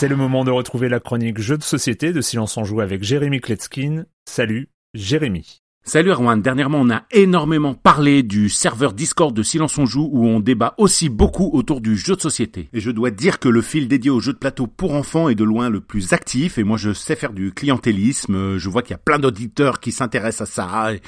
C'est le moment de retrouver la chronique Jeux de société de Silence en Joue avec Jérémy Kletskin. Salut, Jérémy. Salut Erwan, dernièrement on a énormément parlé du serveur Discord de Silence on Joue où on débat aussi beaucoup autour du jeu de société. Et je dois dire que le fil dédié au jeu de plateau pour enfants est de loin le plus actif et moi je sais faire du clientélisme, je vois qu'il y a plein d'auditeurs qui s'intéressent à ça, et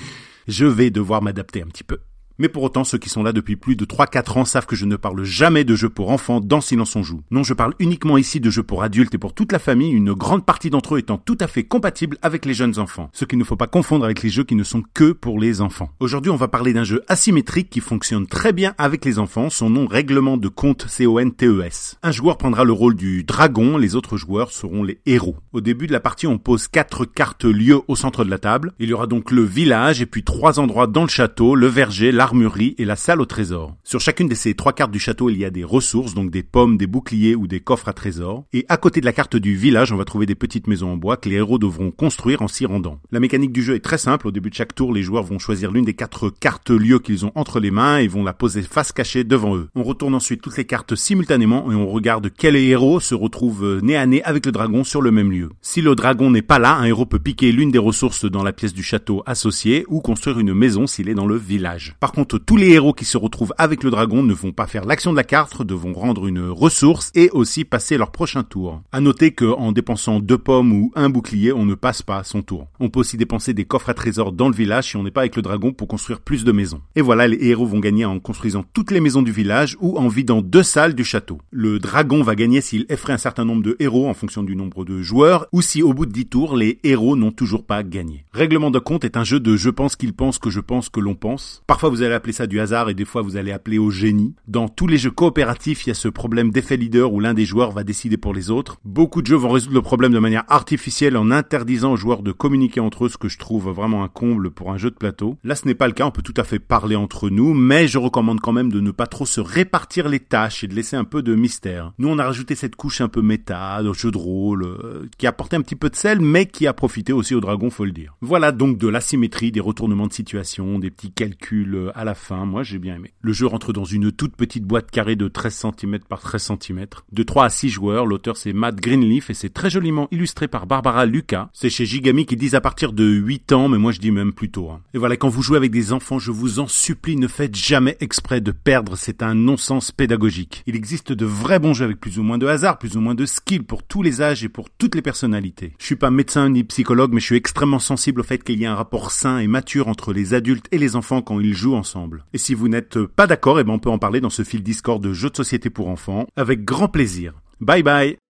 je vais devoir m'adapter un petit peu. Mais pour autant, ceux qui sont là depuis plus de 3-4 ans savent que je ne parle jamais de jeux pour enfants dans Silence on joue. Non, je parle uniquement ici de jeux pour adultes et pour toute la famille, une grande partie d'entre eux étant tout à fait compatibles avec les jeunes enfants. Ce qu'il ne faut pas confondre avec les jeux qui ne sont que pour les enfants. Aujourd'hui, on va parler d'un jeu asymétrique qui fonctionne très bien avec les enfants, son nom règlement de compte C-O-N-T-E-S. Un joueur prendra le rôle du dragon, les autres joueurs seront les héros. Au début de la partie, on pose quatre cartes lieux au centre de la table. Il y aura donc le village et puis trois endroits dans le château, le verger, l'arbre et la salle au trésor. Sur chacune de ces trois cartes du château, il y a des ressources, donc des pommes, des boucliers ou des coffres à trésor. Et à côté de la carte du village, on va trouver des petites maisons en bois que les héros devront construire en s'y rendant. La mécanique du jeu est très simple. Au début de chaque tour, les joueurs vont choisir l'une des quatre cartes lieux qu'ils ont entre les mains et vont la poser face cachée devant eux. On retourne ensuite toutes les cartes simultanément et on regarde quel héros se retrouve nez à nez avec le dragon sur le même lieu. Si le dragon n'est pas là, un héros peut piquer l'une des ressources dans la pièce du château associée ou construire une maison s'il est dans le village. Par contre, tous les héros qui se retrouvent avec le dragon ne vont pas faire l'action de la carte, devront rendre une ressource et aussi passer leur prochain tour. À noter que en dépensant deux pommes ou un bouclier, on ne passe pas son tour. On peut aussi dépenser des coffres à trésors dans le village si on n'est pas avec le dragon pour construire plus de maisons. Et voilà, les héros vont gagner en construisant toutes les maisons du village ou en vidant deux salles du château. Le dragon va gagner s'il effraie un certain nombre de héros en fonction du nombre de joueurs ou si au bout de 10 tours, les héros n'ont toujours pas gagné. Règlement de compte est un jeu de je pense qu'il pense que je pense que l'on pense. Parfois vous appeler ça du hasard et des fois vous allez appeler au génie. Dans tous les jeux coopératifs, il y a ce problème d'effet leader où l'un des joueurs va décider pour les autres. Beaucoup de jeux vont résoudre le problème de manière artificielle en interdisant aux joueurs de communiquer entre eux, ce que je trouve vraiment un comble pour un jeu de plateau. Là, ce n'est pas le cas, on peut tout à fait parler entre nous, mais je recommande quand même de ne pas trop se répartir les tâches et de laisser un peu de mystère. Nous, on a rajouté cette couche un peu méta, de jeu de rôle, euh, qui apportait un petit peu de sel, mais qui a profité aussi au dragon, faut le dire. Voilà donc de l'asymétrie, des retournements de situation, des petits calculs à la fin. Moi, j'ai bien aimé. Le jeu rentre dans une toute petite boîte carrée de 13 cm par 13 cm. De 3 à 6 joueurs, l'auteur c'est Matt Greenleaf et c'est très joliment illustré par Barbara Lucas. C'est chez Gigami qui disent à partir de 8 ans, mais moi je dis même plus tôt. Hein. Et voilà, quand vous jouez avec des enfants, je vous en supplie, ne faites jamais exprès de perdre, c'est un non-sens pédagogique. Il existe de vrais bons jeux avec plus ou moins de hasard, plus ou moins de skill pour tous les âges et pour toutes les personnalités. Je suis pas médecin ni psychologue, mais je suis extrêmement sensible au fait qu'il y a un rapport sain et mature entre les adultes et les enfants quand ils jouent Et si vous n'êtes pas d'accord, eh ben on peut en parler dans ce fil Discord de jeux de société pour enfants, avec grand plaisir. Bye bye